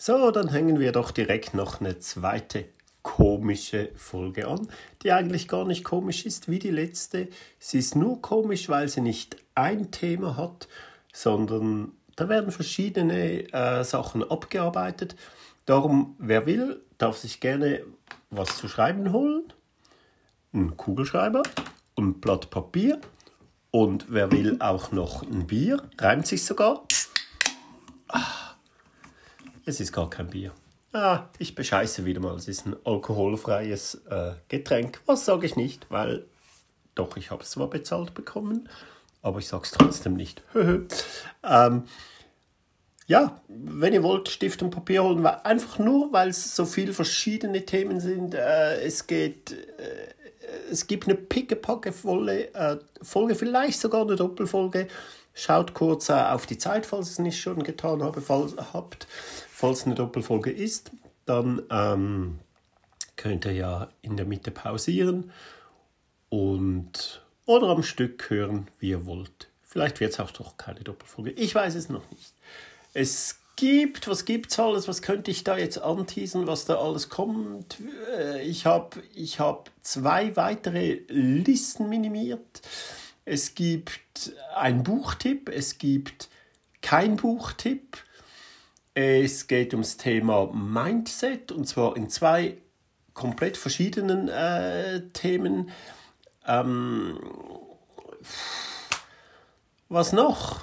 So, dann hängen wir doch direkt noch eine zweite komische Folge an, die eigentlich gar nicht komisch ist wie die letzte. Sie ist nur komisch, weil sie nicht ein Thema hat, sondern da werden verschiedene äh, Sachen abgearbeitet. Darum, wer will, darf sich gerne was zu schreiben holen. Ein Kugelschreiber, ein Blatt Papier und wer will auch noch ein Bier. Reimt sich sogar. Ah, es ist gar kein Bier. Ah, ich bescheiße wieder mal. Es ist ein alkoholfreies äh, Getränk. Was sage ich nicht, weil doch, ich habe es zwar bezahlt bekommen, aber ich sage es trotzdem nicht. ähm, ja, wenn ihr wollt, Stift und Papier holen, einfach nur, weil es so viele verschiedene Themen sind. Äh, es geht, äh, es gibt eine pickepacke volle äh, Folge, vielleicht sogar eine Doppelfolge. Schaut kurz äh, auf die Zeit, falls ihr es nicht schon getan habe, falls, habt. Falls eine Doppelfolge ist, dann ähm, könnt ihr ja in der Mitte pausieren und oder am Stück hören, wie ihr wollt. Vielleicht wird es auch doch keine Doppelfolge. Ich weiß es noch nicht. Es gibt, was gibt es alles? Was könnte ich da jetzt anteasen, was da alles kommt? Äh, ich habe ich hab zwei weitere Listen minimiert. Es gibt einen Buchtipp, es gibt kein Buchtipp. Es geht ums Thema Mindset und zwar in zwei komplett verschiedenen äh, Themen. Ähm, was noch?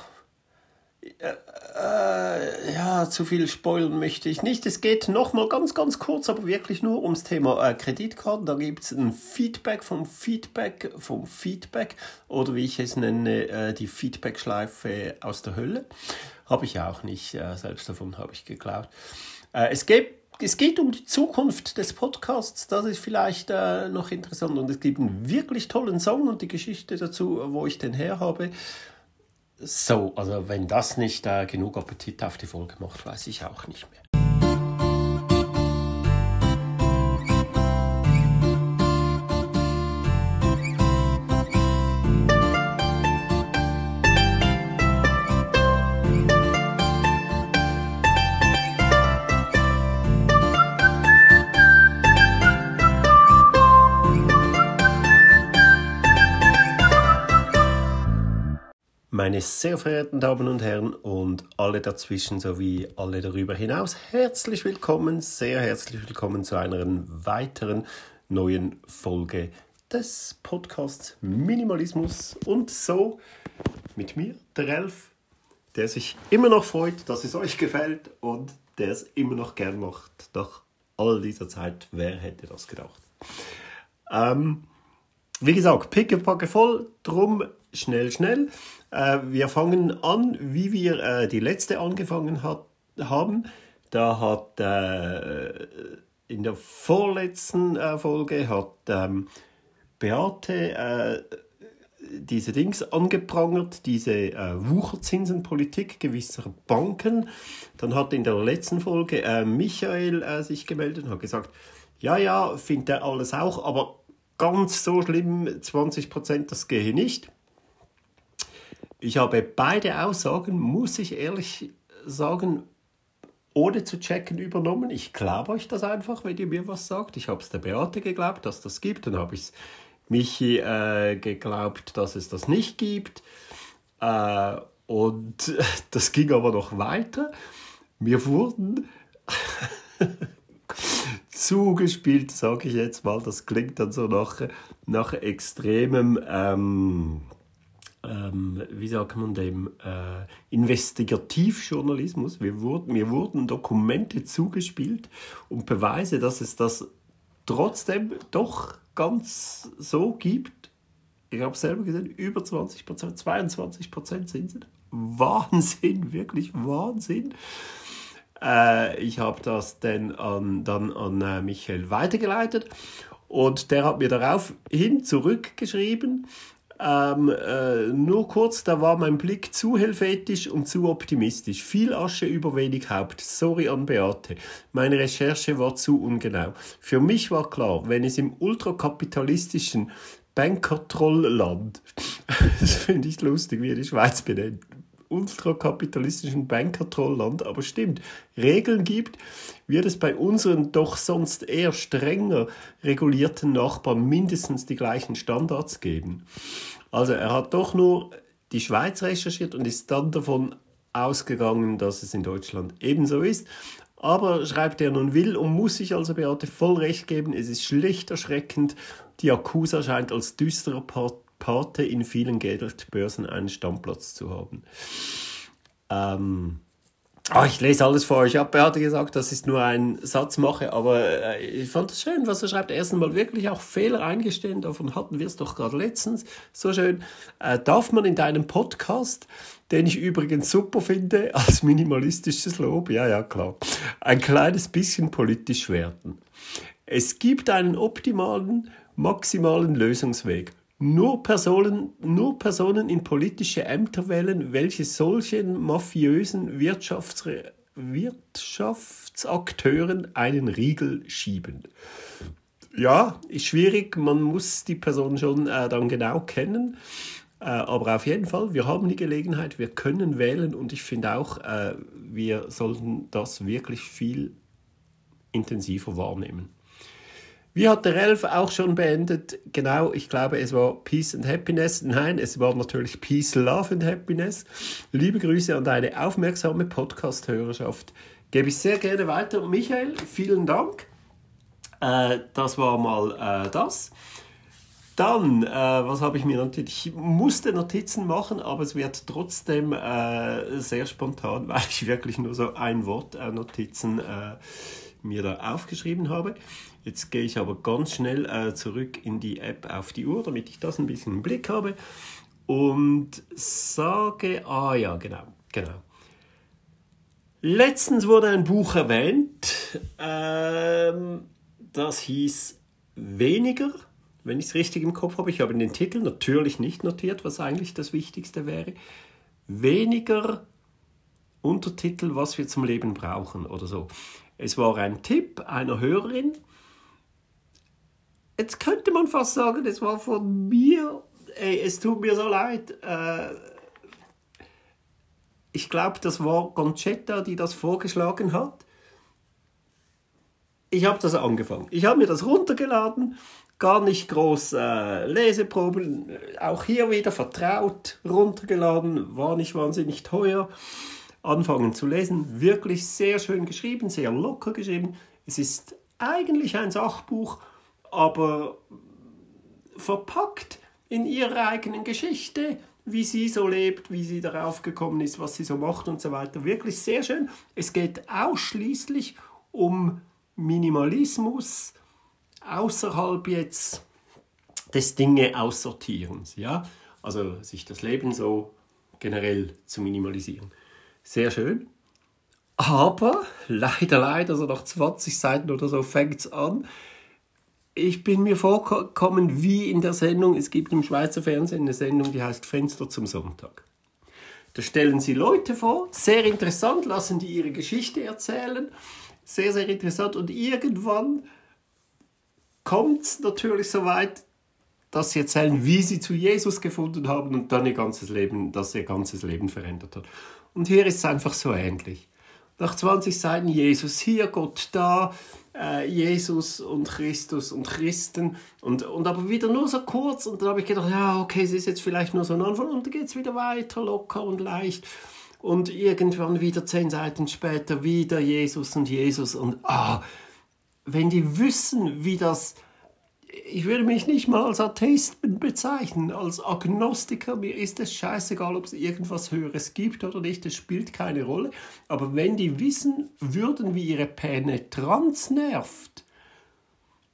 Äh, äh, ja, zu viel spoilern möchte ich nicht. Es geht nochmal ganz, ganz kurz, aber wirklich nur ums Thema äh, Kreditkarten. Da gibt es ein Feedback vom Feedback vom Feedback oder wie ich es nenne, äh, die Feedback-Schleife aus der Hölle. Habe ich auch nicht, äh, selbst davon habe ich geklaut. Äh, es geht es geht um die Zukunft des Podcasts, das ist vielleicht äh, noch interessant. Und es gibt einen wirklich tollen Song und die Geschichte dazu, wo ich den her habe. So, also wenn das nicht äh, genug Appetit auf die Folge macht, weiß ich auch nicht mehr. Meine sehr verehrten Damen und Herren und alle dazwischen sowie alle darüber hinaus, herzlich willkommen, sehr herzlich willkommen zu einer weiteren neuen Folge des Podcasts Minimalismus und so mit mir, der Elf, der sich immer noch freut, dass es euch gefällt und der es immer noch gern macht. Nach all dieser Zeit, wer hätte das gedacht? Ähm, wie gesagt, pickepacke voll, drum schnell, schnell. Äh, wir fangen an, wie wir äh, die letzte angefangen hat, haben. Da hat äh, in der vorletzten äh, Folge hat ähm, Beate äh, diese Dings angeprangert, diese äh, Wucherzinsenpolitik gewisser Banken. Dann hat in der letzten Folge Michael sich gemeldet und hat gesagt, ja, ja, findet er alles auch, aber ganz so schlimm, 20%, das gehe nicht. Ich habe beide Aussagen, muss ich ehrlich sagen, ohne zu checken übernommen. Ich glaube euch das einfach, wenn ihr mir was sagt. Ich habe es der Beate geglaubt, dass das gibt. Dann habe ich es Michi äh, geglaubt, dass es das nicht gibt. Äh, und das ging aber noch weiter. Mir wurden zugespielt, sage ich jetzt mal. Das klingt dann so nach, nach extremem ähm, ähm, wie sagt man dem, äh, Investigativjournalismus. Wir wurden, mir wurden Dokumente zugespielt und Beweise, dass es das trotzdem doch ganz so gibt. Ich habe selber gesehen, über 20 Prozent, 22 Prozent sind es. Wahnsinn, wirklich Wahnsinn. Äh, ich habe das dann an, dann an äh, Michael weitergeleitet und der hat mir daraufhin zurückgeschrieben, ähm, äh, nur kurz, da war mein Blick zu helvetisch und zu optimistisch. Viel Asche über wenig Haupt. Sorry an Beate. Meine Recherche war zu ungenau. Für mich war klar, wenn es im ultrakapitalistischen Bankertrollland, das finde ich lustig, wie die Schweiz benennt, ultrakapitalistischen Bankertrollland, aber stimmt, Regeln gibt, wird es bei unseren doch sonst eher strenger regulierten Nachbarn mindestens die gleichen Standards geben. Also er hat doch nur die Schweiz recherchiert und ist dann davon ausgegangen, dass es in Deutschland ebenso ist. Aber schreibt er nun will und muss sich also Beate voll recht geben, es ist schlicht erschreckend. Die Accusa scheint als düsterer Pate in vielen Geldbörsen einen Stammplatz zu haben. Ähm, Oh, ich lese alles vor euch Ich habe Beate gesagt, dass ich nur einen Satz mache, aber äh, ich fand es schön, was er schreibt. Erstens mal wirklich auch Fehler eingestehen, davon hatten wir es doch gerade letztens. So schön. Äh, darf man in deinem Podcast, den ich übrigens super finde, als minimalistisches Lob, ja, ja, klar, ein kleines bisschen politisch werden. Es gibt einen optimalen, maximalen Lösungsweg. Nur Personen, nur Personen in politische Ämter wählen, welche solchen mafiösen Wirtschafts Wirtschaftsakteuren einen Riegel schieben. Ja, ist schwierig, man muss die Person schon äh, dann genau kennen. Äh, aber auf jeden Fall, wir haben die Gelegenheit, wir können wählen und ich finde auch, äh, wir sollten das wirklich viel intensiver wahrnehmen. Wie hat der Elf auch schon beendet? Genau, ich glaube, es war Peace and Happiness. Nein, es war natürlich Peace, Love and Happiness. Liebe Grüße an deine aufmerksame Podcast-Hörerschaft. Gebe ich sehr gerne weiter. Michael, vielen Dank. Äh, das war mal äh, das. Dann, äh, was habe ich mir notiert? Ich musste Notizen machen, aber es wird trotzdem äh, sehr spontan, weil ich wirklich nur so ein Wort äh, Notizen äh, mir da aufgeschrieben habe. Jetzt gehe ich aber ganz schnell äh, zurück in die App auf die Uhr, damit ich das ein bisschen im Blick habe und sage, ah ja, genau, genau. Letztens wurde ein Buch erwähnt, ähm, das hieß Weniger, wenn ich es richtig im Kopf habe. Ich habe den Titel natürlich nicht notiert, was eigentlich das Wichtigste wäre. Weniger Untertitel, was wir zum Leben brauchen oder so. Es war ein Tipp einer Hörerin, jetzt könnte man fast sagen, es war von mir, ey, es tut mir so leid. Äh, ich glaube, das war Concetta, die das vorgeschlagen hat. Ich habe das angefangen. Ich habe mir das runtergeladen, gar nicht groß äh, Leseproben, auch hier wieder vertraut runtergeladen, war nicht wahnsinnig teuer. Anfangen zu lesen, wirklich sehr schön geschrieben, sehr locker geschrieben. Es ist eigentlich ein Sachbuch, aber verpackt in ihrer eigenen Geschichte, wie sie so lebt, wie sie darauf gekommen ist, was sie so macht und so weiter. Wirklich sehr schön. Es geht ausschließlich um Minimalismus außerhalb jetzt des Dinge aussortierens, ja? Also sich das Leben so generell zu minimalisieren. Sehr schön. Aber leider, leider, so nach 20 Seiten oder so fängt es an, ich bin mir vorgekommen wie in der Sendung, es gibt im Schweizer Fernsehen eine Sendung, die heißt Fenster zum Sonntag. Da stellen sie Leute vor, sehr interessant, lassen die ihre Geschichte erzählen, sehr, sehr interessant. Und irgendwann kommt es natürlich so weit, dass sie erzählen, wie sie zu Jesus gefunden haben und dann ihr ganzes Leben, dass ihr ganzes Leben verändert hat. Und hier ist es einfach so ähnlich. Nach 20 Seiten Jesus hier, Gott da, äh, Jesus und Christus und Christen. Und, und aber wieder nur so kurz. Und dann habe ich gedacht, ja, okay, es ist jetzt vielleicht nur so ein Anfang. Und dann geht es wieder weiter, locker und leicht. Und irgendwann wieder zehn Seiten später wieder Jesus und Jesus. Und ah, wenn die wissen, wie das ich würde mich nicht mal als Atheist bezeichnen, als Agnostiker. Mir ist es scheißegal, ob es irgendwas Höheres gibt oder nicht, es spielt keine Rolle. Aber wenn die wissen würden, wie ihre Penetranz nervt,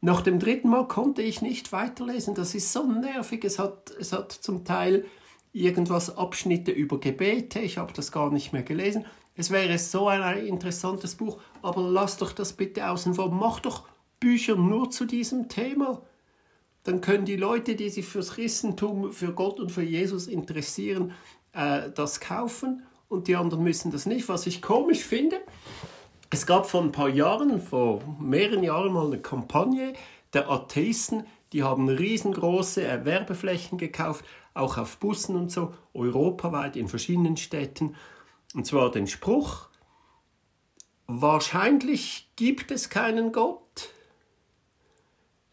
nach dem dritten Mal konnte ich nicht weiterlesen. Das ist so nervig. Es hat, es hat zum Teil irgendwas Abschnitte über Gebete. Ich habe das gar nicht mehr gelesen. Es wäre so ein interessantes Buch, aber lass doch das bitte außen vor. Mach doch Bücher nur zu diesem Thema dann können die Leute, die sich fürs Christentum, für Gott und für Jesus interessieren, äh, das kaufen und die anderen müssen das nicht. Was ich komisch finde, es gab vor ein paar Jahren, vor mehreren Jahren mal eine Kampagne der Atheisten, die haben riesengroße Werbeflächen gekauft, auch auf Bussen und so, europaweit in verschiedenen Städten. Und zwar den Spruch, wahrscheinlich gibt es keinen Gott,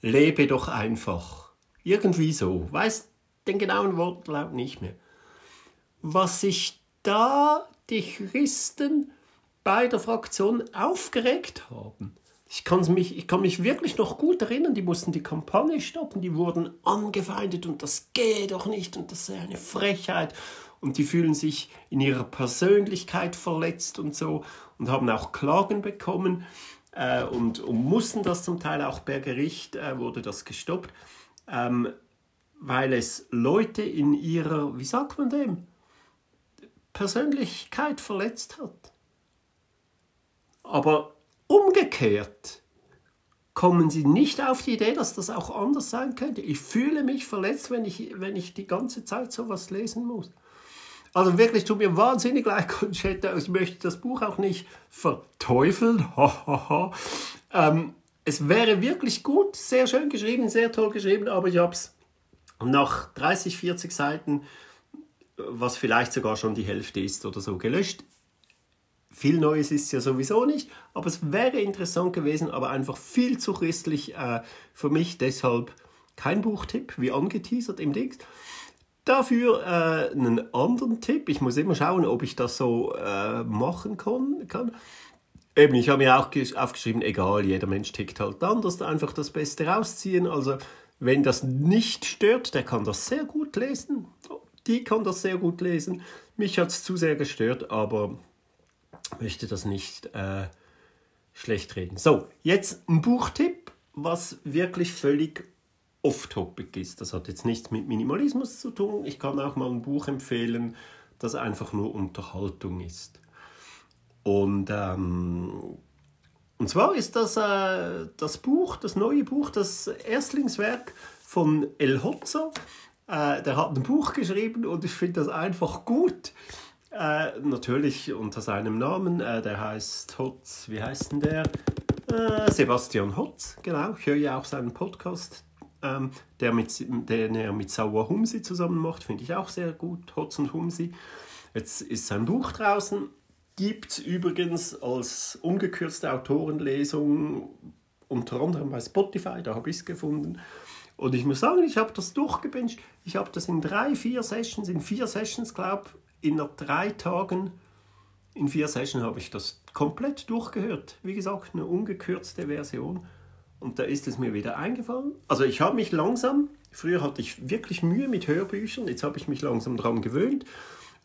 lebe doch einfach. Irgendwie so, weiß den genauen Wortlaut nicht mehr. Was sich da die Christen bei der Fraktion aufgeregt haben. Ich kann, mich, ich kann mich wirklich noch gut erinnern, die mussten die Kampagne stoppen, die wurden angefeindet und das geht doch nicht und das ist eine Frechheit und die fühlen sich in ihrer Persönlichkeit verletzt und so und haben auch Klagen bekommen äh, und, und, mussten das zum Teil auch per Gericht, äh, wurde das gestoppt, ähm, weil es Leute in ihrer, wie sagt man dem, Persönlichkeit verletzt hat. Aber umgekehrt kommen Sie nicht auf die Idee, dass das auch anders sein könnte. Ich fühle mich verletzt, wenn ich, wenn ich die ganze Zeit sowas lesen muss. Also wirklich tut mir wahnsinnig leid, Conchetta. Ich möchte das Buch auch nicht verteufeln. ähm, es wäre wirklich gut, sehr schön geschrieben, sehr toll geschrieben, aber ich habe es nach 30, 40 Seiten, was vielleicht sogar schon die Hälfte ist oder so, gelöscht. Viel Neues ist ja sowieso nicht, aber es wäre interessant gewesen, aber einfach viel zu christlich äh, für mich. Deshalb kein Buchtipp, wie angeteasert im Dings. Dafür äh, einen anderen Tipp. Ich muss immer schauen, ob ich das so äh, machen kann. Eben, ich habe mir auch aufgeschrieben, egal, jeder Mensch tickt halt anders, einfach das Beste rausziehen. Also, wenn das nicht stört, der kann das sehr gut lesen. Die kann das sehr gut lesen. Mich hat es zu sehr gestört, aber möchte das nicht äh, schlecht reden. So, jetzt ein Buchtipp, was wirklich völlig off-topic ist. Das hat jetzt nichts mit Minimalismus zu tun. Ich kann auch mal ein Buch empfehlen, das einfach nur Unterhaltung ist. Und, ähm, und zwar ist das äh, das Buch, das neue Buch, das Erstlingswerk von El Hotzer. Äh, der hat ein Buch geschrieben und ich finde das einfach gut. Äh, natürlich unter seinem Namen. Äh, der heißt Hotz, wie heißt denn der? Äh, Sebastian Hotz, genau. Ich höre ja auch seinen Podcast ähm, der mit, den er mit Sauer Humsi zusammen macht, finde ich auch sehr gut, Hotz und Humsi. Jetzt ist sein Buch draußen, gibt es übrigens als ungekürzte Autorenlesung unter anderem bei Spotify, da habe ich es gefunden. Und ich muss sagen, ich habe das durchgebinged. Ich habe das in drei, vier Sessions, in vier Sessions, glaube ich, in drei Tagen, in vier Sessions habe ich das komplett durchgehört. Wie gesagt, eine ungekürzte Version. Und da ist es mir wieder eingefallen. Also ich habe mich langsam, früher hatte ich wirklich Mühe mit Hörbüchern, jetzt habe ich mich langsam daran gewöhnt.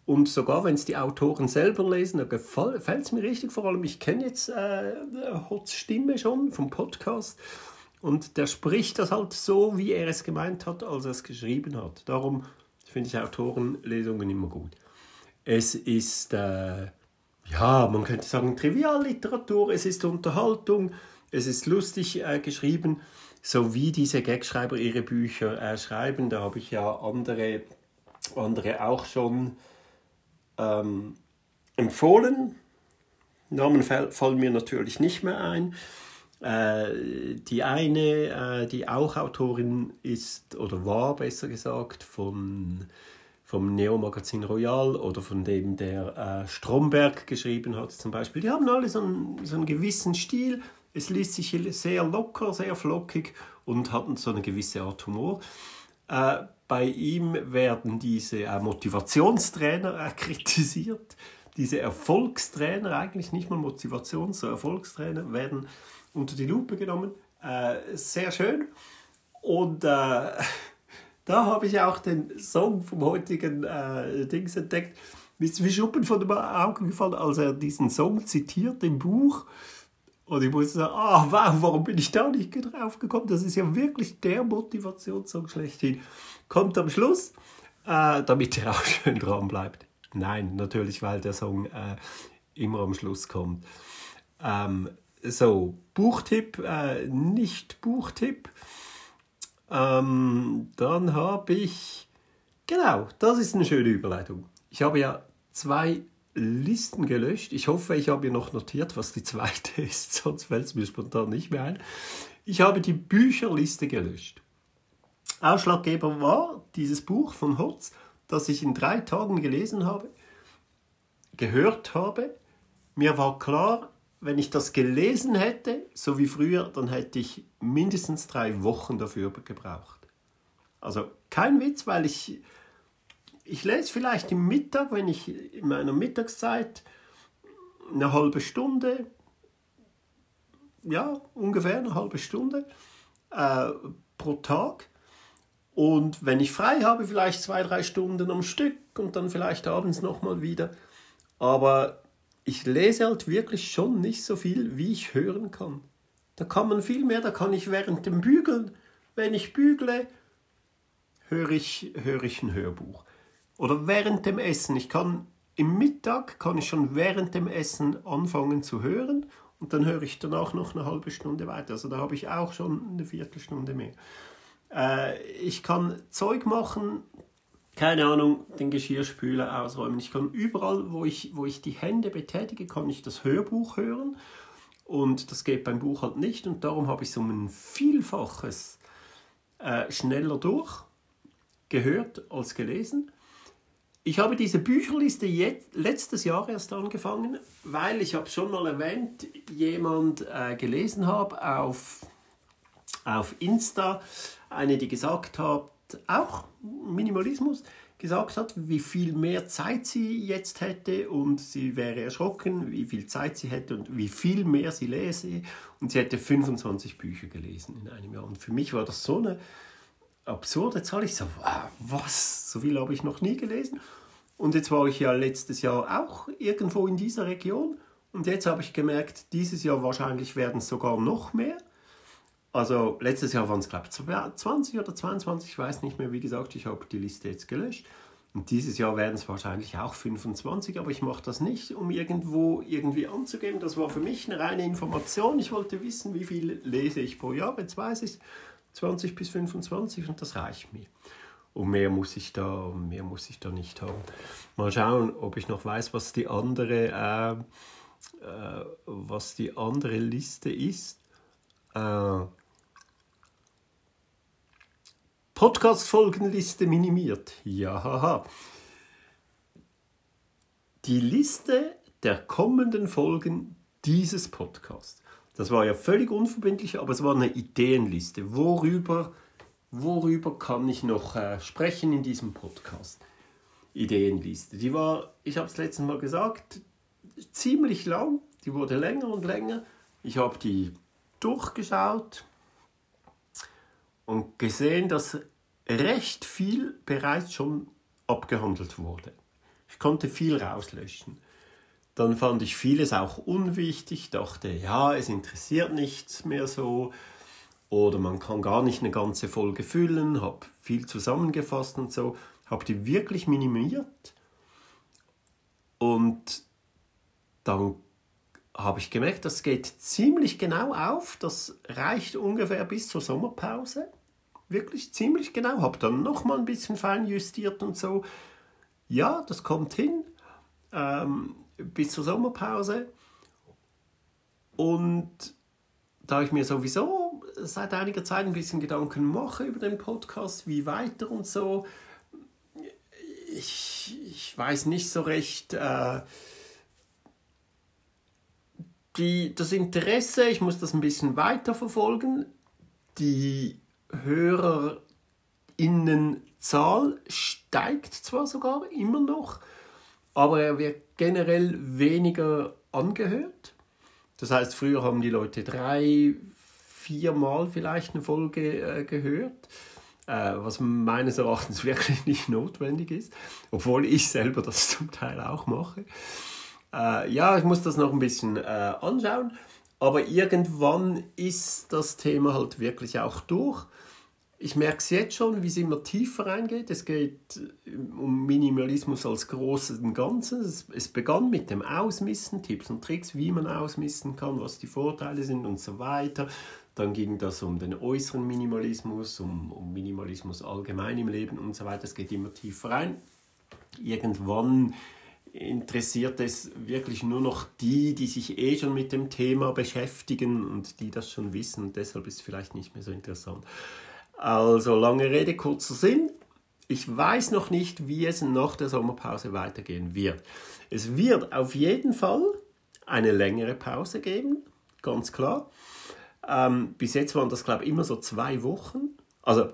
Und sogar wenn es die Autoren selber lesen, da gefällt es mir richtig. Vor allem, ich kenne jetzt äh, Hotz Stimme schon vom Podcast. Und der spricht das halt so, wie er es gemeint hat, als er es geschrieben hat. Darum finde ich Autorenlesungen immer gut. Es ist, äh, ja, man könnte sagen, Trivialliteratur, es ist Unterhaltung, es ist lustig äh, geschrieben, so wie diese Gagschreiber ihre Bücher äh, schreiben. Da habe ich ja andere, andere auch schon ähm, empfohlen. Namen fallen mir natürlich nicht mehr ein. Äh, die eine, äh, die auch Autorin ist oder war, besser gesagt, von, vom Neo-Magazin Royal oder von dem, der äh, Stromberg geschrieben hat, zum Beispiel. Die haben alle so einen, so einen gewissen Stil, es liest sich sehr locker, sehr flockig und hat so eine gewisse Art Humor. Äh, bei ihm werden diese äh, Motivationstrainer äh, kritisiert. Diese Erfolgstrainer, eigentlich nicht mal Motivations-, sondern Erfolgstrainer, werden unter die Lupe genommen. Äh, sehr schön. Und äh, da habe ich auch den Song vom heutigen äh, Dings entdeckt. Mir ist wie Schuppen von den Augen gefallen, als er diesen Song zitiert im Buch. Und ich musste sagen, ah, wow, warum bin ich da nicht drauf gekommen? Das ist ja wirklich der Motivationssong schlechthin. Kommt am Schluss, äh, damit er auch schön dran bleibt. Nein, natürlich, weil der Song äh, immer am Schluss kommt. Ähm, so, Buchtipp, äh, nicht Buchtipp. Ähm, dann habe ich, genau, das ist eine schöne Überleitung. Ich habe ja zwei Listen gelöscht. Ich hoffe, ich habe hier noch notiert, was die zweite ist, sonst fällt es mir spontan nicht mehr ein. Ich habe die Bücherliste gelöscht. Ausschlaggeber war dieses Buch von Hotz, das ich in drei Tagen gelesen habe, gehört habe. Mir war klar, wenn ich das gelesen hätte, so wie früher, dann hätte ich mindestens drei Wochen dafür gebraucht. Also kein Witz, weil ich, ich lese vielleicht im Mittag, wenn ich in meiner Mittagszeit eine halbe Stunde, ja, ungefähr eine halbe Stunde äh, pro Tag. Und wenn ich frei habe, vielleicht zwei, drei Stunden am Stück und dann vielleicht abends nochmal wieder. Aber ich lese halt wirklich schon nicht so viel, wie ich hören kann. Da kann man viel mehr, da kann ich während dem Bügeln, wenn ich bügle, höre ich, höre ich ein Hörbuch. Oder während dem Essen. Ich kann im Mittag kann ich schon während dem Essen anfangen zu hören und dann höre ich danach noch eine halbe Stunde weiter. Also da habe ich auch schon eine Viertelstunde mehr. Äh, ich kann Zeug machen, keine Ahnung, den Geschirrspüler ausräumen. Ich kann überall, wo ich, wo ich die Hände betätige, kann ich das Hörbuch hören. Und das geht beim Buch halt nicht. Und darum habe ich so ein Vielfaches äh, schneller durch gehört als gelesen. Ich habe diese Bücherliste jetzt, letztes Jahr erst angefangen, weil ich habe schon mal erwähnt, jemand äh, gelesen habe auf, auf Insta, eine, die gesagt hat, auch Minimalismus, gesagt hat, wie viel mehr Zeit sie jetzt hätte und sie wäre erschrocken, wie viel Zeit sie hätte und wie viel mehr sie lese. Und sie hätte 25 Bücher gelesen in einem Jahr. Und für mich war das so eine absurde Zahl. Ich so, wow, was? So viel habe ich noch nie gelesen. Und jetzt war ich ja letztes Jahr auch irgendwo in dieser Region. Und jetzt habe ich gemerkt, dieses Jahr wahrscheinlich werden es sogar noch mehr. Also letztes Jahr waren es, glaube ich, 20 oder 22, ich weiß nicht mehr, wie gesagt, ich habe die Liste jetzt gelöscht. Und dieses Jahr werden es wahrscheinlich auch 25, aber ich mache das nicht, um irgendwo irgendwie anzugeben. Das war für mich eine reine Information. Ich wollte wissen, wie viel lese ich pro Jahr. Jetzt weiß ich 20 bis 25 und das reicht mir. Und mehr muss ich da, mehr muss ich da nicht haben. Mal schauen, ob ich noch weiß, was die andere, äh, äh, was die andere Liste ist. Äh, Podcast-Folgenliste minimiert. Ja, haha. Die Liste der kommenden Folgen dieses Podcasts. Das war ja völlig unverbindlich, aber es war eine Ideenliste. Worüber, worüber kann ich noch äh, sprechen in diesem Podcast? Ideenliste. Die war, ich habe es letztes Mal gesagt, ziemlich lang. Die wurde länger und länger. Ich habe die durchgeschaut und gesehen, dass recht viel bereits schon abgehandelt wurde. Ich konnte viel rauslöschen. Dann fand ich vieles auch unwichtig, dachte, ja, es interessiert nichts mehr so oder man kann gar nicht eine ganze Folge füllen, habe viel zusammengefasst und so, habe die wirklich minimiert und dann habe ich gemerkt, das geht ziemlich genau auf. Das reicht ungefähr bis zur Sommerpause. Wirklich ziemlich genau. Habe dann noch mal ein bisschen fein justiert und so. Ja, das kommt hin ähm, bis zur Sommerpause. Und da ich mir sowieso seit einiger Zeit ein bisschen Gedanken mache über den Podcast, wie weiter und so, ich, ich weiß nicht so recht. Äh, die, das Interesse, ich muss das ein bisschen weiter verfolgen. Die Hörerinnenzahl steigt zwar sogar immer noch, aber er wird generell weniger angehört. Das heißt, früher haben die Leute drei, viermal vielleicht eine Folge äh, gehört, äh, was meines Erachtens wirklich nicht notwendig ist, obwohl ich selber das zum Teil auch mache. Äh, ja, ich muss das noch ein bisschen äh, anschauen, aber irgendwann ist das Thema halt wirklich auch durch. Ich merke es jetzt schon, wie es immer tiefer reingeht. Es geht äh, um Minimalismus als großes und Ganzes. Es, begann mit dem Ausmisten, Tipps und Tricks, wie man ausmisten kann, was die Vorteile sind und so weiter. Dann ging das um den äußeren Minimalismus, um, um Minimalismus allgemein im Leben und so weiter. Es geht immer tiefer rein. Irgendwann interessiert es wirklich nur noch die, die sich eh schon mit dem Thema beschäftigen und die das schon wissen und deshalb ist es vielleicht nicht mehr so interessant. Also lange Rede, kurzer Sinn. Ich weiß noch nicht, wie es nach der Sommerpause weitergehen wird. Es wird auf jeden Fall eine längere Pause geben, ganz klar. Ähm, bis jetzt waren das, glaube ich, immer so zwei Wochen. Also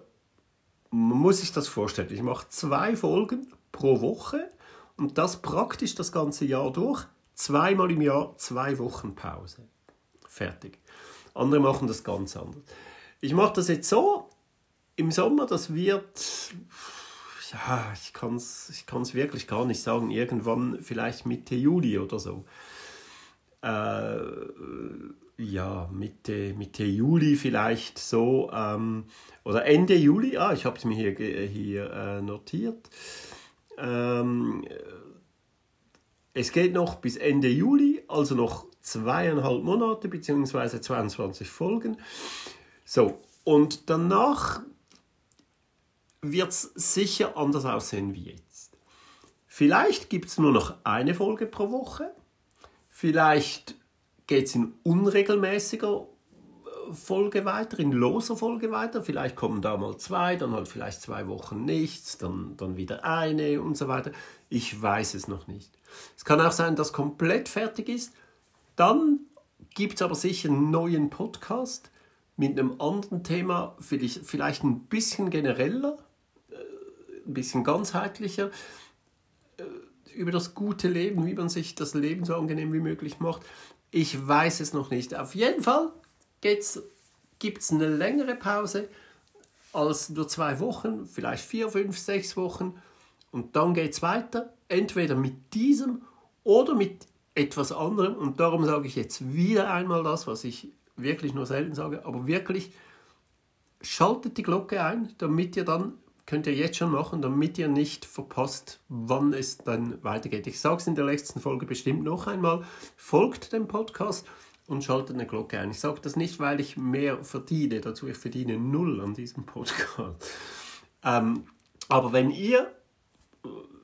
man muss sich das vorstellen. Ich mache zwei Folgen pro Woche und das praktisch das ganze Jahr durch. Zweimal im Jahr zwei Wochen Pause. Fertig. Andere machen das ganz anders. Ich mache das jetzt so. Im Sommer, das wird, ja, ich kann es ich kann's wirklich gar nicht sagen, irgendwann vielleicht Mitte Juli oder so. Äh, ja, Mitte, Mitte Juli vielleicht so, ähm, oder Ende Juli, ah, ich habe es mir hier, hier äh, notiert. Ähm, es geht noch bis Ende Juli, also noch zweieinhalb Monate bzw. 22 Folgen. So, und danach wird es sicher anders aussehen wie jetzt. Vielleicht gibt es nur noch eine Folge pro Woche. Vielleicht geht es in unregelmäßiger äh, Folge weiter, in loser Folge weiter. Vielleicht kommen da mal zwei, dann halt vielleicht zwei Wochen nichts, dann, dann wieder eine und so weiter. Ich weiß es noch nicht. Es kann auch sein, dass komplett fertig ist. Dann gibt es aber sicher einen neuen Podcast mit einem anderen Thema, vielleicht, vielleicht ein bisschen genereller, ein bisschen ganzheitlicher, äh, über das gute Leben, wie man sich das Leben so angenehm wie möglich macht. Ich weiß es noch nicht. Auf jeden Fall gibt es eine längere Pause als nur zwei Wochen, vielleicht vier, fünf, sechs Wochen. Und dann geht es weiter, entweder mit diesem oder mit etwas anderem. Und darum sage ich jetzt wieder einmal das, was ich wirklich nur selten sage, aber wirklich schaltet die Glocke ein, damit ihr dann könnt ihr jetzt schon machen, damit ihr nicht verpasst, wann es dann weitergeht. Ich sage es in der letzten Folge bestimmt noch einmal. Folgt dem Podcast und schaltet eine Glocke ein. Ich sage das nicht, weil ich mehr verdiene. Dazu ich verdiene null an diesem Podcast. Ähm, aber wenn ihr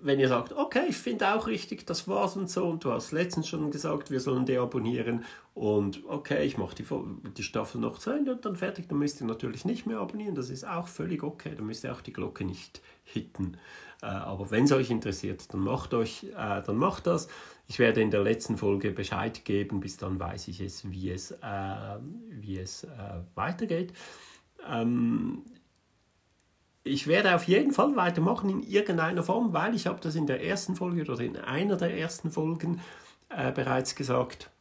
wenn ihr sagt, okay, ich finde auch richtig, das war's und so, und du hast letztens schon gesagt, wir sollen deabonnieren und okay, ich mache die, die Staffel noch zu Ende und dann fertig, dann müsst ihr natürlich nicht mehr abonnieren, das ist auch völlig okay, dann müsst ihr auch die Glocke nicht hitten. Äh, aber wenn es euch interessiert, dann macht euch, äh, dann macht das. Ich werde in der letzten Folge Bescheid geben, bis dann weiß ich es, wie es, äh, wie es äh, weitergeht. Ähm, ich werde auf jeden Fall weitermachen in irgendeiner Form, weil ich habe das in der ersten Folge oder in einer der ersten Folgen äh, bereits gesagt.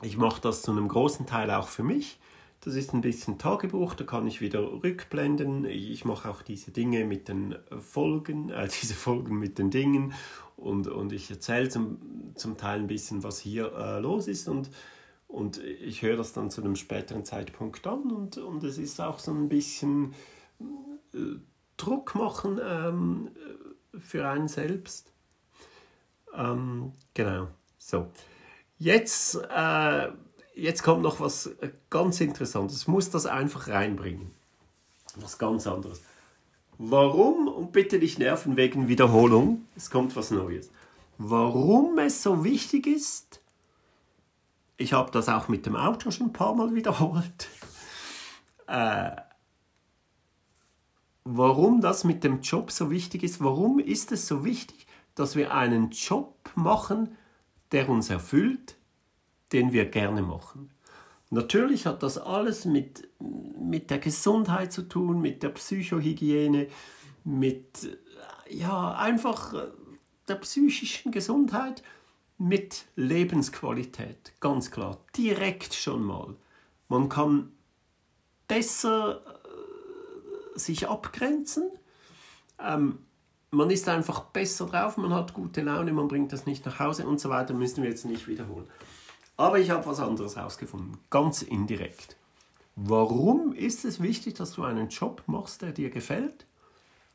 Ich mache das zu einem großen Teil auch für mich. Das ist ein bisschen Tagebuch, da kann ich wieder rückblenden. Ich mache auch diese Dinge mit den Folgen, äh, diese Folgen mit den Dingen und, und ich erzähle zum, zum Teil ein bisschen, was hier äh, los ist und, und ich höre das dann zu einem späteren Zeitpunkt an und, und es ist auch so ein bisschen Druck machen ähm, für einen selbst. Ähm, genau. So. Jetzt, äh, jetzt kommt noch was ganz Interessantes. Ich muss das einfach reinbringen. Was ganz anderes. Warum, und bitte nicht nerven wegen Wiederholung, es kommt was Neues. Warum es so wichtig ist, ich habe das auch mit dem Auto schon ein paar Mal wiederholt, äh, warum das mit dem Job so wichtig ist. Warum ist es so wichtig, dass wir einen Job machen, der uns erfüllt, den wir gerne machen. Natürlich hat das alles mit, mit der Gesundheit zu tun, mit der Psychohygiene, mit ja, einfach der psychischen Gesundheit, mit Lebensqualität, ganz klar, direkt schon mal. Man kann besser sich abgrenzen. Ähm, man ist einfach besser drauf, man hat gute Laune, man bringt das nicht nach Hause und so weiter, müssen wir jetzt nicht wiederholen. Aber ich habe was anderes herausgefunden, ganz indirekt. Warum ist es wichtig, dass du einen Job machst, der dir gefällt?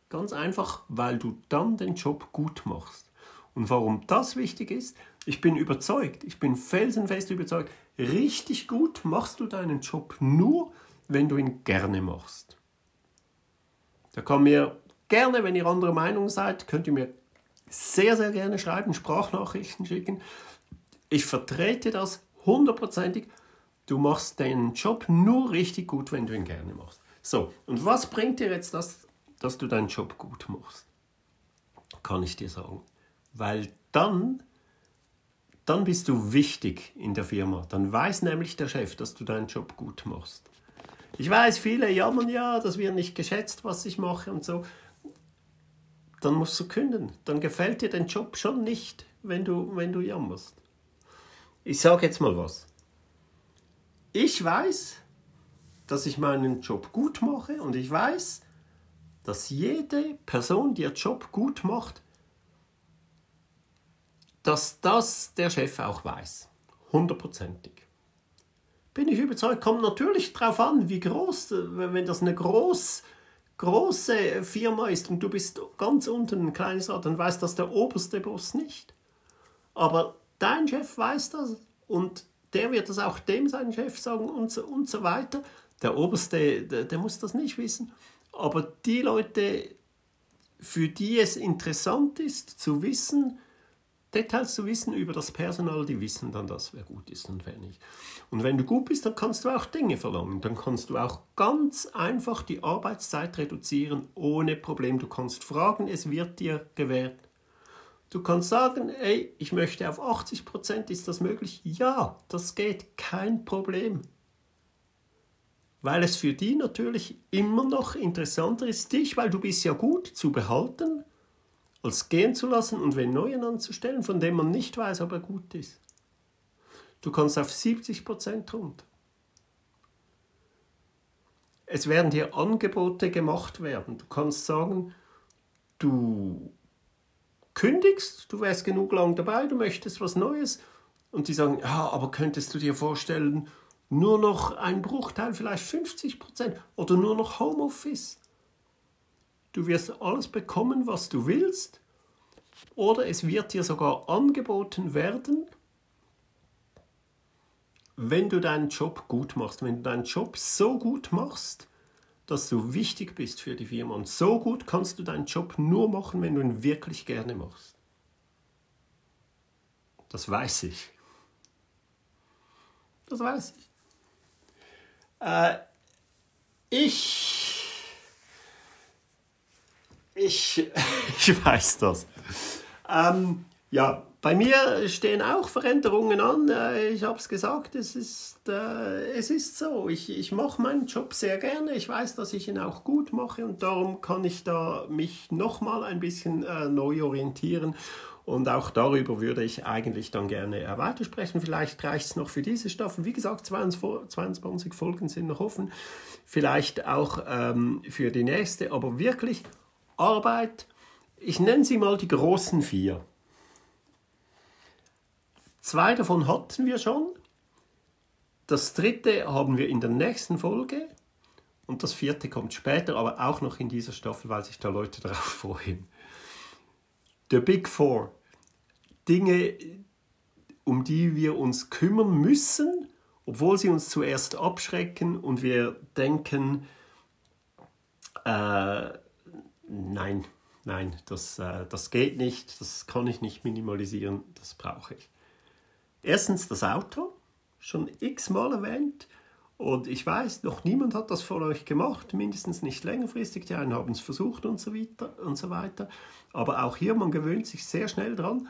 Ganz einfach, weil du dann den Job gut machst. Und warum das wichtig ist, ich bin überzeugt, ich bin felsenfest überzeugt, richtig gut machst du deinen Job nur, wenn du ihn gerne machst. Da kann mir gerne, wenn ihr anderer Meinung seid, könnt ihr mir sehr, sehr gerne schreiben, Sprachnachrichten schicken. Ich vertrete das hundertprozentig. Du machst deinen Job nur richtig gut, wenn du ihn gerne machst. So, und was bringt dir jetzt das, dass du deinen Job gut machst? Kann ich dir sagen. Weil dann, dann bist du wichtig in der Firma. Dann weiß nämlich der Chef, dass du deinen Job gut machst. Ich weiß, viele jammern ja, das wird nicht geschätzt, was ich mache und so. Dann musst du künden. Dann gefällt dir dein Job schon nicht, wenn du, wenn du jammerst. Ich sage jetzt mal was. Ich weiß, dass ich meinen Job gut mache und ich weiß, dass jede Person, die ihren Job gut macht, dass das der Chef auch weiß. Hundertprozentig bin ich überzeugt, kommt natürlich darauf an, wie groß, wenn das eine groß, große Firma ist und du bist ganz unten ein kleines Rad, dann weiß das der oberste Boss nicht. Aber dein Chef weiß das und der wird das auch dem seinen Chef sagen und so, und so weiter. Der oberste, der, der muss das nicht wissen. Aber die Leute, für die es interessant ist zu wissen, Details zu wissen über das Personal, die wissen dann das, wer gut ist und wer nicht. Und wenn du gut bist, dann kannst du auch Dinge verlangen. Dann kannst du auch ganz einfach die Arbeitszeit reduzieren ohne Problem. Du kannst fragen, es wird dir gewährt. Du kannst sagen, ey, ich möchte auf 80 Prozent, ist das möglich? Ja, das geht, kein Problem. Weil es für die natürlich immer noch interessanter ist, dich, weil du bist ja gut zu behalten als gehen zu lassen und wen neuen anzustellen, von dem man nicht weiß, ob er gut ist. Du kannst auf 70% runter. Es werden dir Angebote gemacht werden. Du kannst sagen, du kündigst, du wärst genug lang dabei, du möchtest was Neues. Und die sagen, ja, aber könntest du dir vorstellen, nur noch ein Bruchteil, vielleicht 50% oder nur noch Homeoffice? Du wirst alles bekommen, was du willst, oder es wird dir sogar angeboten werden, wenn du deinen Job gut machst, wenn du deinen Job so gut machst, dass du wichtig bist für die Firma. Und so gut kannst du deinen Job nur machen, wenn du ihn wirklich gerne machst. Das weiß ich. Das weiß ich. Äh, ich ich, ich weiß das. Ähm, ja, bei mir stehen auch Veränderungen an. Äh, ich habe es gesagt, es ist, äh, es ist so. Ich, ich mache meinen Job sehr gerne. Ich weiß, dass ich ihn auch gut mache und darum kann ich da mich nochmal ein bisschen äh, neu orientieren. Und auch darüber würde ich eigentlich dann gerne äh, weitersprechen. Vielleicht reicht es noch für diese Staffel. Wie gesagt, 22 Folgen sind noch offen. Vielleicht auch ähm, für die nächste. Aber wirklich Arbeit, ich nenne sie mal die großen vier. Zwei davon hatten wir schon. Das dritte haben wir in der nächsten Folge. Und das vierte kommt später, aber auch noch in dieser Staffel, weil sich da Leute darauf freuen. The Big Four. Dinge, um die wir uns kümmern müssen, obwohl sie uns zuerst abschrecken und wir denken, äh, nein, nein, das, äh, das geht nicht, das kann ich nicht minimalisieren, das brauche ich. Erstens das Auto, schon x-mal erwähnt. Und ich weiß, noch niemand hat das von euch gemacht, mindestens nicht längerfristig. Die einen haben es versucht und so, weiter, und so weiter. Aber auch hier, man gewöhnt sich sehr schnell dran.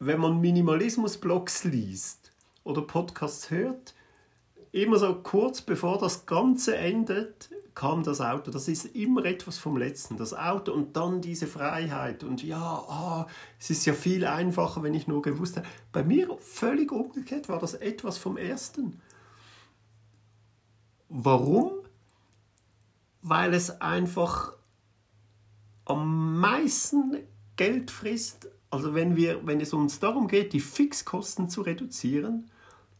Wenn man Minimalismus-Blogs liest oder Podcasts hört, immer so kurz bevor das Ganze endet, kam das Auto. Das ist immer etwas vom Letzten. Das Auto und dann diese Freiheit. Und ja, oh, es ist ja viel einfacher, wenn ich nur gewusst habe. Bei mir völlig umgekehrt war das etwas vom Ersten. Warum? Weil es einfach am meisten Geld frisst. Also wenn, wir, wenn es uns darum geht, die Fixkosten zu reduzieren,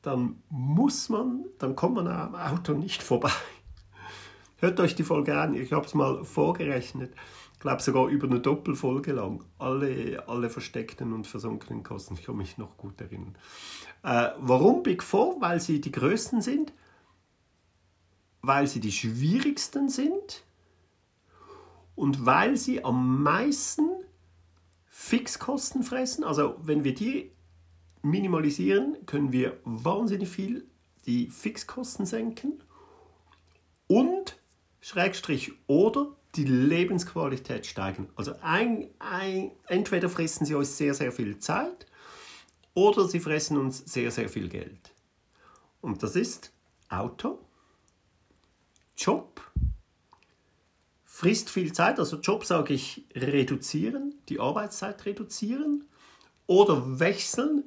dann muss man, dann kommt man am Auto nicht vorbei. Hört euch die Folge an, ich habe es mal vorgerechnet. Ich glaube sogar über eine Doppelfolge lang. Alle, alle versteckten und versunkenen Kosten, ich kann mich noch gut erinnern. Äh, warum Big Four? Weil sie die größten sind, weil sie die schwierigsten sind und weil sie am meisten Fixkosten fressen. Also wenn wir die minimalisieren, können wir wahnsinnig viel die Fixkosten senken und Schrägstrich oder die Lebensqualität steigen. Also ein, ein, entweder fressen sie uns sehr, sehr viel Zeit oder sie fressen uns sehr, sehr viel Geld. Und das ist Auto, Job, frisst viel Zeit, also Job sage ich reduzieren, die Arbeitszeit reduzieren oder wechseln,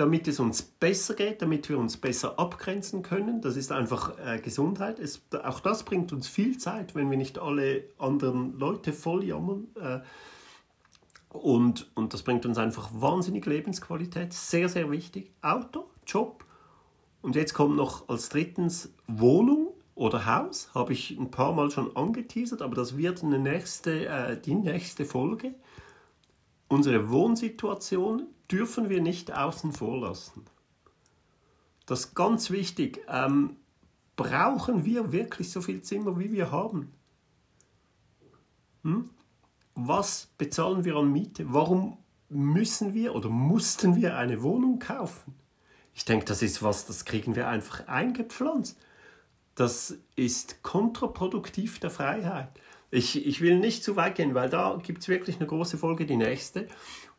damit es uns besser geht, damit wir uns besser abgrenzen können. Das ist einfach äh, Gesundheit. Es, auch das bringt uns viel Zeit, wenn wir nicht alle anderen Leute voll jammern. Äh, und, und das bringt uns einfach wahnsinnig Lebensqualität. Sehr, sehr wichtig. Auto, Job. Und jetzt kommt noch als drittens Wohnung oder Haus. Habe ich ein paar Mal schon angeteasert, aber das wird eine nächste, äh, die nächste Folge. Unsere Wohnsituation dürfen wir nicht außen vor lassen. Das ist ganz wichtig. Ähm, brauchen wir wirklich so viel Zimmer, wie wir haben? Hm? Was bezahlen wir an Miete? Warum müssen wir oder mussten wir eine Wohnung kaufen? Ich denke, das ist was, das kriegen wir einfach eingepflanzt. Das ist kontraproduktiv der Freiheit. Ich, ich will nicht zu weit gehen, weil da gibt es wirklich eine große Folge, die nächste.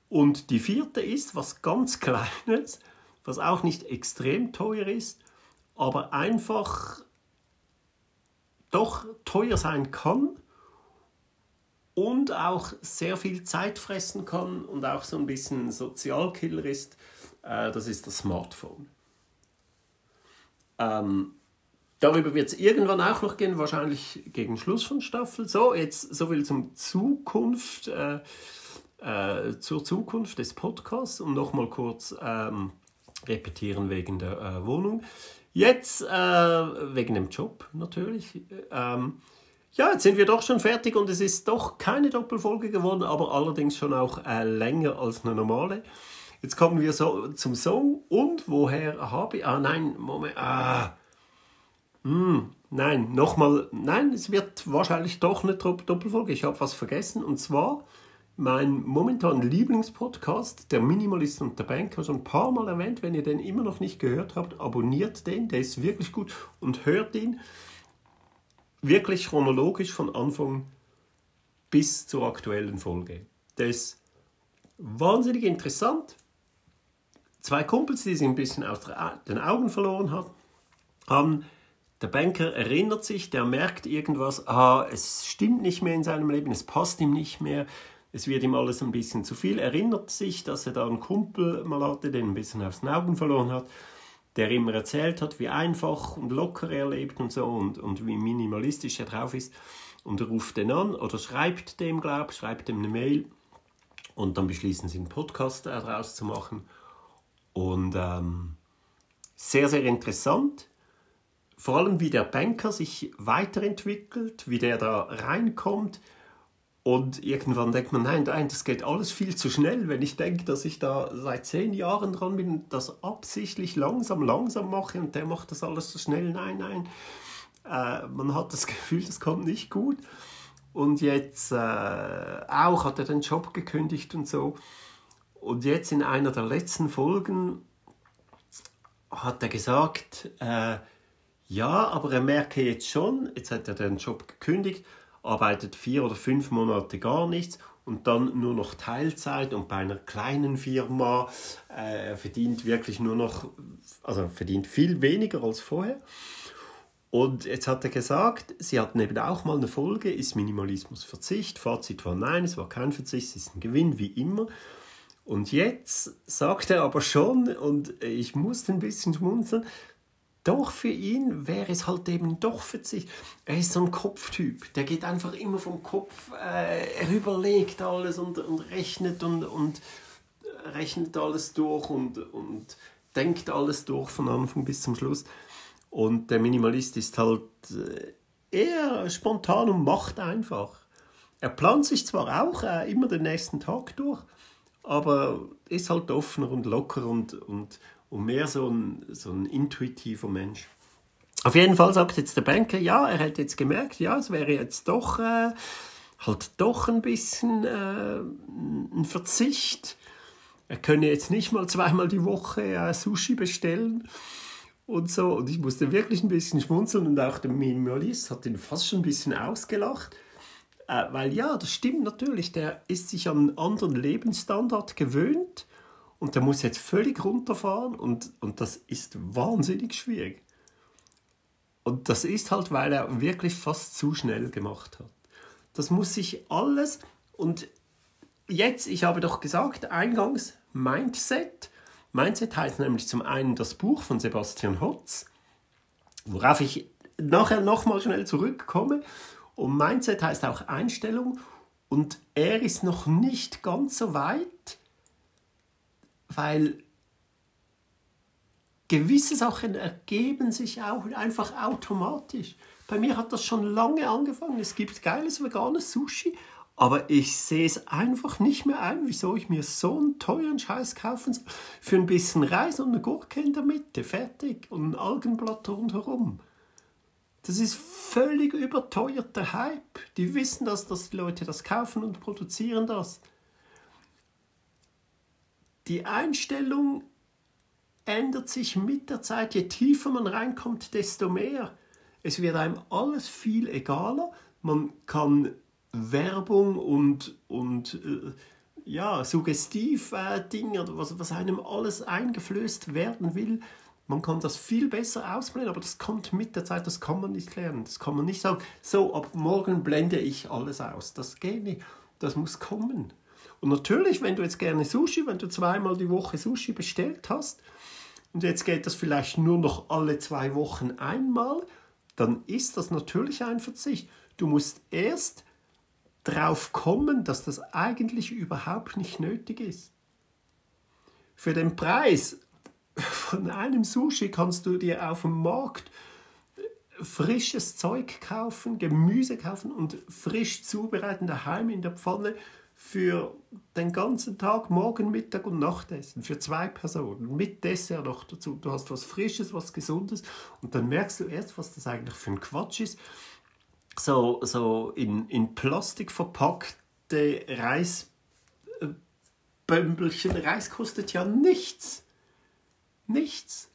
Und die vierte ist was ganz Kleines, was auch nicht extrem teuer ist, aber einfach doch teuer sein kann und auch sehr viel Zeit fressen kann und auch so ein bisschen Sozialkiller ist, äh, das ist das Smartphone. Ähm, Darüber wird es irgendwann auch noch gehen, wahrscheinlich gegen Schluss von Staffel. So, jetzt so viel zum Zukunft, äh, äh, zur Zukunft des Podcasts und nochmal kurz ähm, repetieren wegen der äh, Wohnung. Jetzt äh, wegen dem Job natürlich. Ähm, ja, jetzt sind wir doch schon fertig und es ist doch keine Doppelfolge geworden, aber allerdings schon auch äh, länger als eine normale. Jetzt kommen wir so zum Song und woher habe ich. Ah, nein, Moment. Ah. Mm, nein, nochmal, nein, es wird wahrscheinlich doch eine Doppelfolge. Ich habe was vergessen und zwar mein momentan Lieblingspodcast, der Minimalist und der Banker, schon ein paar Mal erwähnt. Wenn ihr den immer noch nicht gehört habt, abonniert den, der ist wirklich gut und hört ihn wirklich chronologisch von Anfang bis zur aktuellen Folge. Der ist wahnsinnig interessant. Zwei Kumpels, die sich ein bisschen aus den Augen verloren haben, der Banker erinnert sich, der merkt irgendwas, ah, es stimmt nicht mehr in seinem Leben, es passt ihm nicht mehr, es wird ihm alles ein bisschen zu viel, erinnert sich, dass er da einen Kumpel mal hatte, den ein bisschen aus den Augen verloren hat, der immer erzählt hat, wie einfach und locker er lebt und so und, und wie minimalistisch er drauf ist. Und ruft den an oder schreibt dem, glaub, schreibt dem eine Mail und dann beschließen sie einen Podcast daraus zu machen. Und ähm, sehr, sehr interessant vor allem wie der Banker sich weiterentwickelt, wie der da reinkommt. Und irgendwann denkt man, nein, nein, das geht alles viel zu schnell, wenn ich denke, dass ich da seit zehn Jahren dran bin, das absichtlich langsam, langsam mache und der macht das alles so schnell. Nein, nein. Äh, man hat das Gefühl, das kommt nicht gut. Und jetzt äh, auch hat er den Job gekündigt und so. Und jetzt in einer der letzten Folgen hat er gesagt, äh, ja, aber er merke jetzt schon, jetzt hat er den Job gekündigt, arbeitet vier oder fünf Monate gar nichts und dann nur noch Teilzeit und bei einer kleinen Firma äh, verdient wirklich nur noch, also verdient viel weniger als vorher. Und jetzt hat er gesagt, sie hatten eben auch mal eine Folge, ist Minimalismus Verzicht? Fazit war nein, es war kein Verzicht, es ist ein Gewinn, wie immer. Und jetzt sagt er aber schon, und ich musste ein bisschen schmunzeln, doch für ihn wäre es halt eben doch Verzicht. Er ist so ein Kopftyp, der geht einfach immer vom Kopf, äh, er überlegt alles und, und rechnet und, und rechnet alles durch und, und denkt alles durch von Anfang bis zum Schluss. Und der Minimalist ist halt äh, eher spontan und macht einfach. Er plant sich zwar auch äh, immer den nächsten Tag durch, aber ist halt offener und locker und, und, und mehr so ein, so ein intuitiver Mensch. Auf jeden Fall sagt jetzt der Banker, ja, er hätte jetzt gemerkt, ja, es wäre jetzt doch äh, halt doch ein bisschen äh, ein Verzicht. Er könne jetzt nicht mal zweimal die Woche äh, Sushi bestellen. und so. Und ich musste wirklich ein bisschen schmunzeln und auch der Minimalist hat ihn fast schon ein bisschen ausgelacht. Äh, weil ja, das stimmt natürlich, der ist sich an einen anderen Lebensstandard gewöhnt und der muss jetzt völlig runterfahren und, und das ist wahnsinnig schwierig. Und das ist halt, weil er wirklich fast zu schnell gemacht hat. Das muss sich alles und jetzt, ich habe doch gesagt, eingangs Mindset. Mindset heißt nämlich zum einen das Buch von Sebastian Hotz, worauf ich nachher nochmal schnell zurückkomme. Und Mindset heißt auch Einstellung. Und er ist noch nicht ganz so weit, weil gewisse Sachen ergeben sich auch einfach automatisch. Bei mir hat das schon lange angefangen. Es gibt geiles veganes Sushi, aber ich sehe es einfach nicht mehr ein, wieso ich mir so einen teuren Scheiß kaufen soll. Für ein bisschen Reis und eine Gurke in der Mitte, fertig. Und ein Algenblatt rundherum. Das ist völlig überteuerter Hype. Die wissen das, dass die Leute das kaufen und produzieren das. Die Einstellung ändert sich mit der Zeit. Je tiefer man reinkommt, desto mehr. Es wird einem alles viel egaler. Man kann Werbung und, und äh, ja, suggestiv äh, Dinge, was, was einem alles eingeflößt werden will, man kann das viel besser ausblenden, aber das kommt mit der Zeit, das kann man nicht lernen. Das kann man nicht sagen, so, ab morgen blende ich alles aus. Das geht nicht. Das muss kommen. Und natürlich, wenn du jetzt gerne Sushi, wenn du zweimal die Woche Sushi bestellt hast und jetzt geht das vielleicht nur noch alle zwei Wochen einmal, dann ist das natürlich ein Verzicht. Du musst erst drauf kommen, dass das eigentlich überhaupt nicht nötig ist. Für den Preis von einem Sushi kannst du dir auf dem Markt frisches Zeug kaufen, Gemüse kaufen und frisch zubereiten daheim in der Pfanne für den ganzen Tag, Morgen, Mittag und Nachtessen für zwei Personen mit Dessert noch dazu. Du hast was Frisches, was Gesundes und dann merkst du erst, was das eigentlich für ein Quatsch ist. So, so in, in Plastik verpackte Reisbömbelchen. Reis kostet ja nichts. Nichts.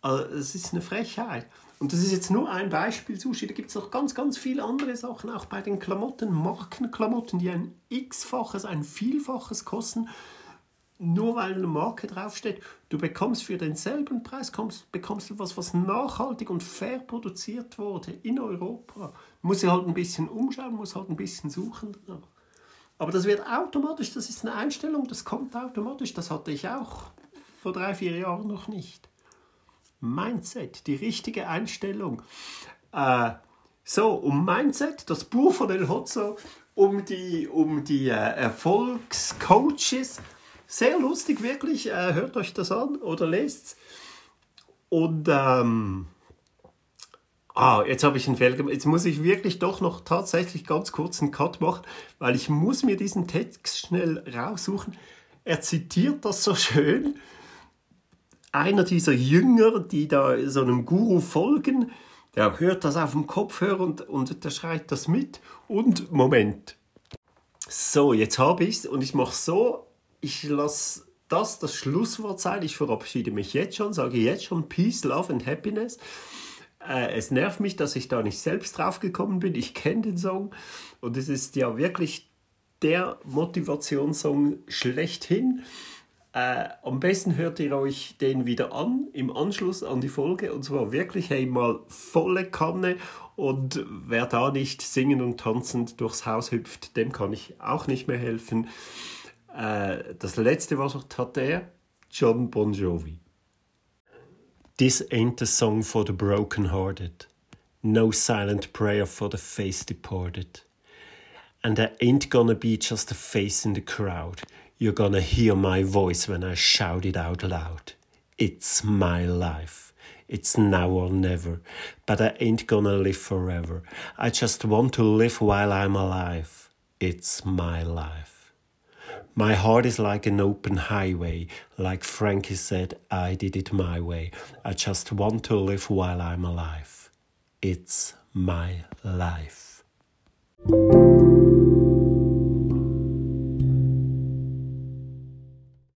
Also, es ist eine Frechheit. Und das ist jetzt nur ein Beispiel Sushi. Da gibt es noch ganz, ganz viele andere Sachen, auch bei den Klamotten, Markenklamotten, die ein x-faches, ein Vielfaches kosten. Nur weil eine Marke draufsteht, du bekommst für denselben Preis kommst, bekommst du was, was nachhaltig und fair produziert wurde in Europa. Muss sich halt ein bisschen umschauen, muss halt ein bisschen suchen danach. Aber das wird automatisch, das ist eine Einstellung, das kommt automatisch. Das hatte ich auch vor drei, vier Jahren noch nicht. Mindset, die richtige Einstellung. Äh, so, um Mindset, das Buch von El Hotzo, um die, um die äh, Erfolgscoaches. Sehr lustig, wirklich. Äh, hört euch das an oder lest es. Und ähm, ah, jetzt habe ich einen Fehler gemacht. Jetzt muss ich wirklich doch noch tatsächlich ganz kurz einen Cut machen, weil ich muss mir diesen Text schnell raussuchen. Er zitiert das so schön einer dieser Jünger, die da so einem Guru folgen, der hört das auf dem Kopfhörer und, und der schreit das mit. Und Moment. So, jetzt habe ich es und ich mache so, ich lasse das das Schlusswort sein. Ich verabschiede mich jetzt schon, sage jetzt schon Peace, Love and Happiness. Äh, es nervt mich, dass ich da nicht selbst drauf gekommen bin. Ich kenne den Song und es ist ja wirklich der Motivationssong schlechthin. Äh, am besten hört ihr euch den wieder an im Anschluss an die Folge und zwar wirklich einmal volle Kanne und wer da nicht singend und tanzend durchs Haus hüpft, dem kann ich auch nicht mehr helfen. Äh, das letzte was hat er, John Bon Jovi. This ain't a song for the broken-hearted, no silent prayer for the face departed. And I ain't gonna be just a face in the crowd. You're gonna hear my voice when I shout it out loud. It's my life. It's now or never. But I ain't gonna live forever. I just want to live while I'm alive. It's my life. My heart is like an open highway. Like Frankie said, I did it my way. I just want to live while I'm alive. It's my life.